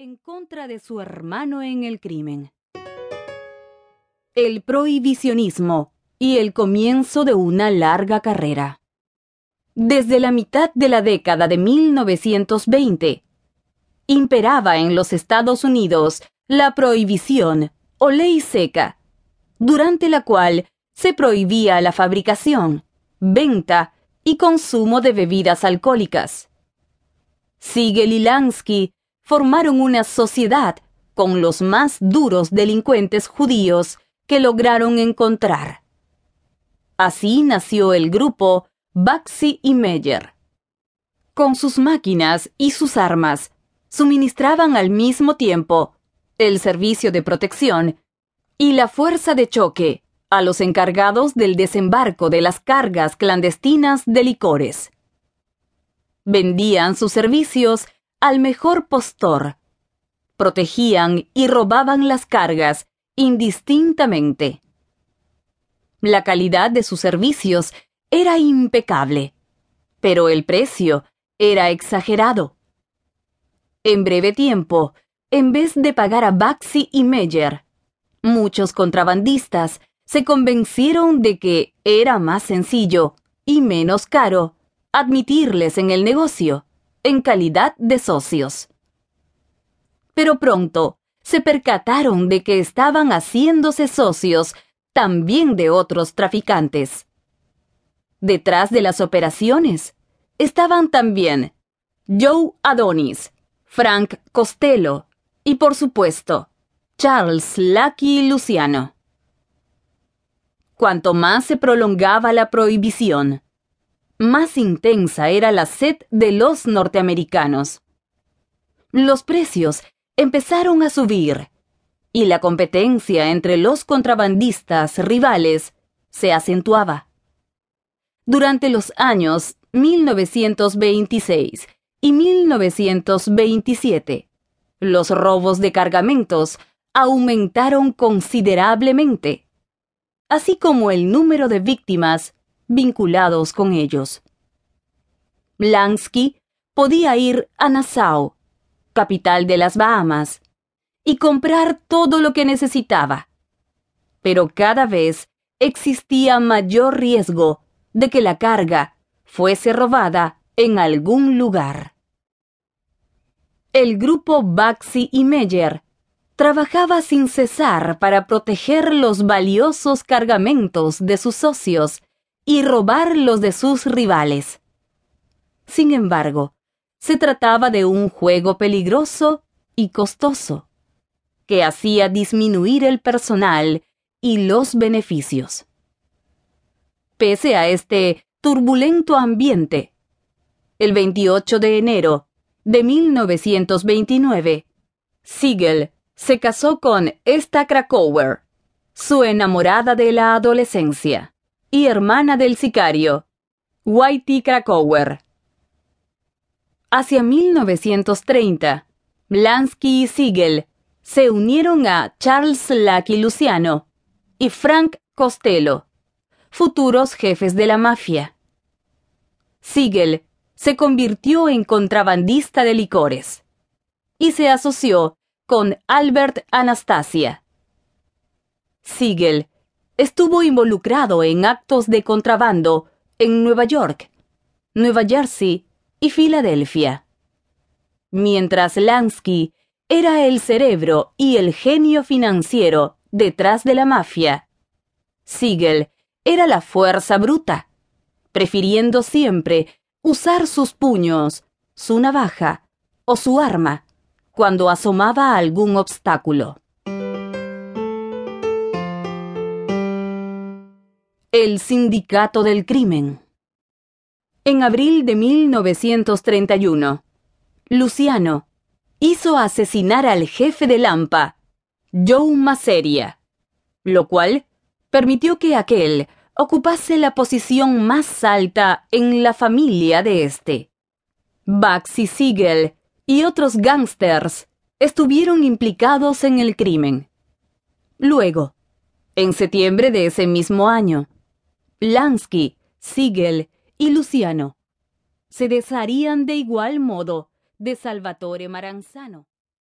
en contra de su hermano en el crimen. El prohibicionismo y el comienzo de una larga carrera. Desde la mitad de la década de 1920, imperaba en los Estados Unidos la prohibición o ley seca, durante la cual se prohibía la fabricación, venta y consumo de bebidas alcohólicas. Siegel y Lansky formaron una sociedad con los más duros delincuentes judíos que lograron encontrar. Así nació el grupo Baxi y Meyer. Con sus máquinas y sus armas, suministraban al mismo tiempo el servicio de protección y la fuerza de choque a los encargados del desembarco de las cargas clandestinas de licores. Vendían sus servicios al mejor postor. Protegían y robaban las cargas indistintamente. La calidad de sus servicios era impecable, pero el precio era exagerado. En breve tiempo, en vez de pagar a Baxi y Meyer, muchos contrabandistas se convencieron de que era más sencillo y menos caro admitirles en el negocio en calidad de socios. Pero pronto se percataron de que estaban haciéndose socios también de otros traficantes. Detrás de las operaciones estaban también Joe Adonis, Frank Costello y por supuesto Charles Lucky Luciano. Cuanto más se prolongaba la prohibición, más intensa era la sed de los norteamericanos. Los precios empezaron a subir y la competencia entre los contrabandistas rivales se acentuaba. Durante los años 1926 y 1927, los robos de cargamentos aumentaron considerablemente, así como el número de víctimas vinculados con ellos. Lansky podía ir a Nassau, capital de las Bahamas, y comprar todo lo que necesitaba. Pero cada vez existía mayor riesgo de que la carga fuese robada en algún lugar. El grupo Baxi y Meyer trabajaba sin cesar para proteger los valiosos cargamentos de sus socios y robar los de sus rivales. Sin embargo, se trataba de un juego peligroso y costoso, que hacía disminuir el personal y los beneficios. Pese a este turbulento ambiente, el 28 de enero de 1929, Siegel se casó con Esta Krakauer, su enamorada de la adolescencia y hermana del sicario, Whitey Krakauer. Hacia 1930, Blansky y Siegel se unieron a Charles Lucky Luciano y Frank Costello, futuros jefes de la mafia. Siegel se convirtió en contrabandista de licores y se asoció con Albert Anastasia. Siegel estuvo involucrado en actos de contrabando en Nueva York, Nueva Jersey y Filadelfia. Mientras Lansky era el cerebro y el genio financiero detrás de la mafia, Siegel era la fuerza bruta, prefiriendo siempre usar sus puños, su navaja o su arma cuando asomaba algún obstáculo. El Sindicato del Crimen. En abril de 1931, Luciano hizo asesinar al jefe de Lampa, Joe Maseria, lo cual permitió que aquel ocupase la posición más alta en la familia de este. Baxi Siegel y otros gángsters estuvieron implicados en el crimen. Luego, en septiembre de ese mismo año, Lansky, Siegel y Luciano se desharían de igual modo de Salvatore Maranzano.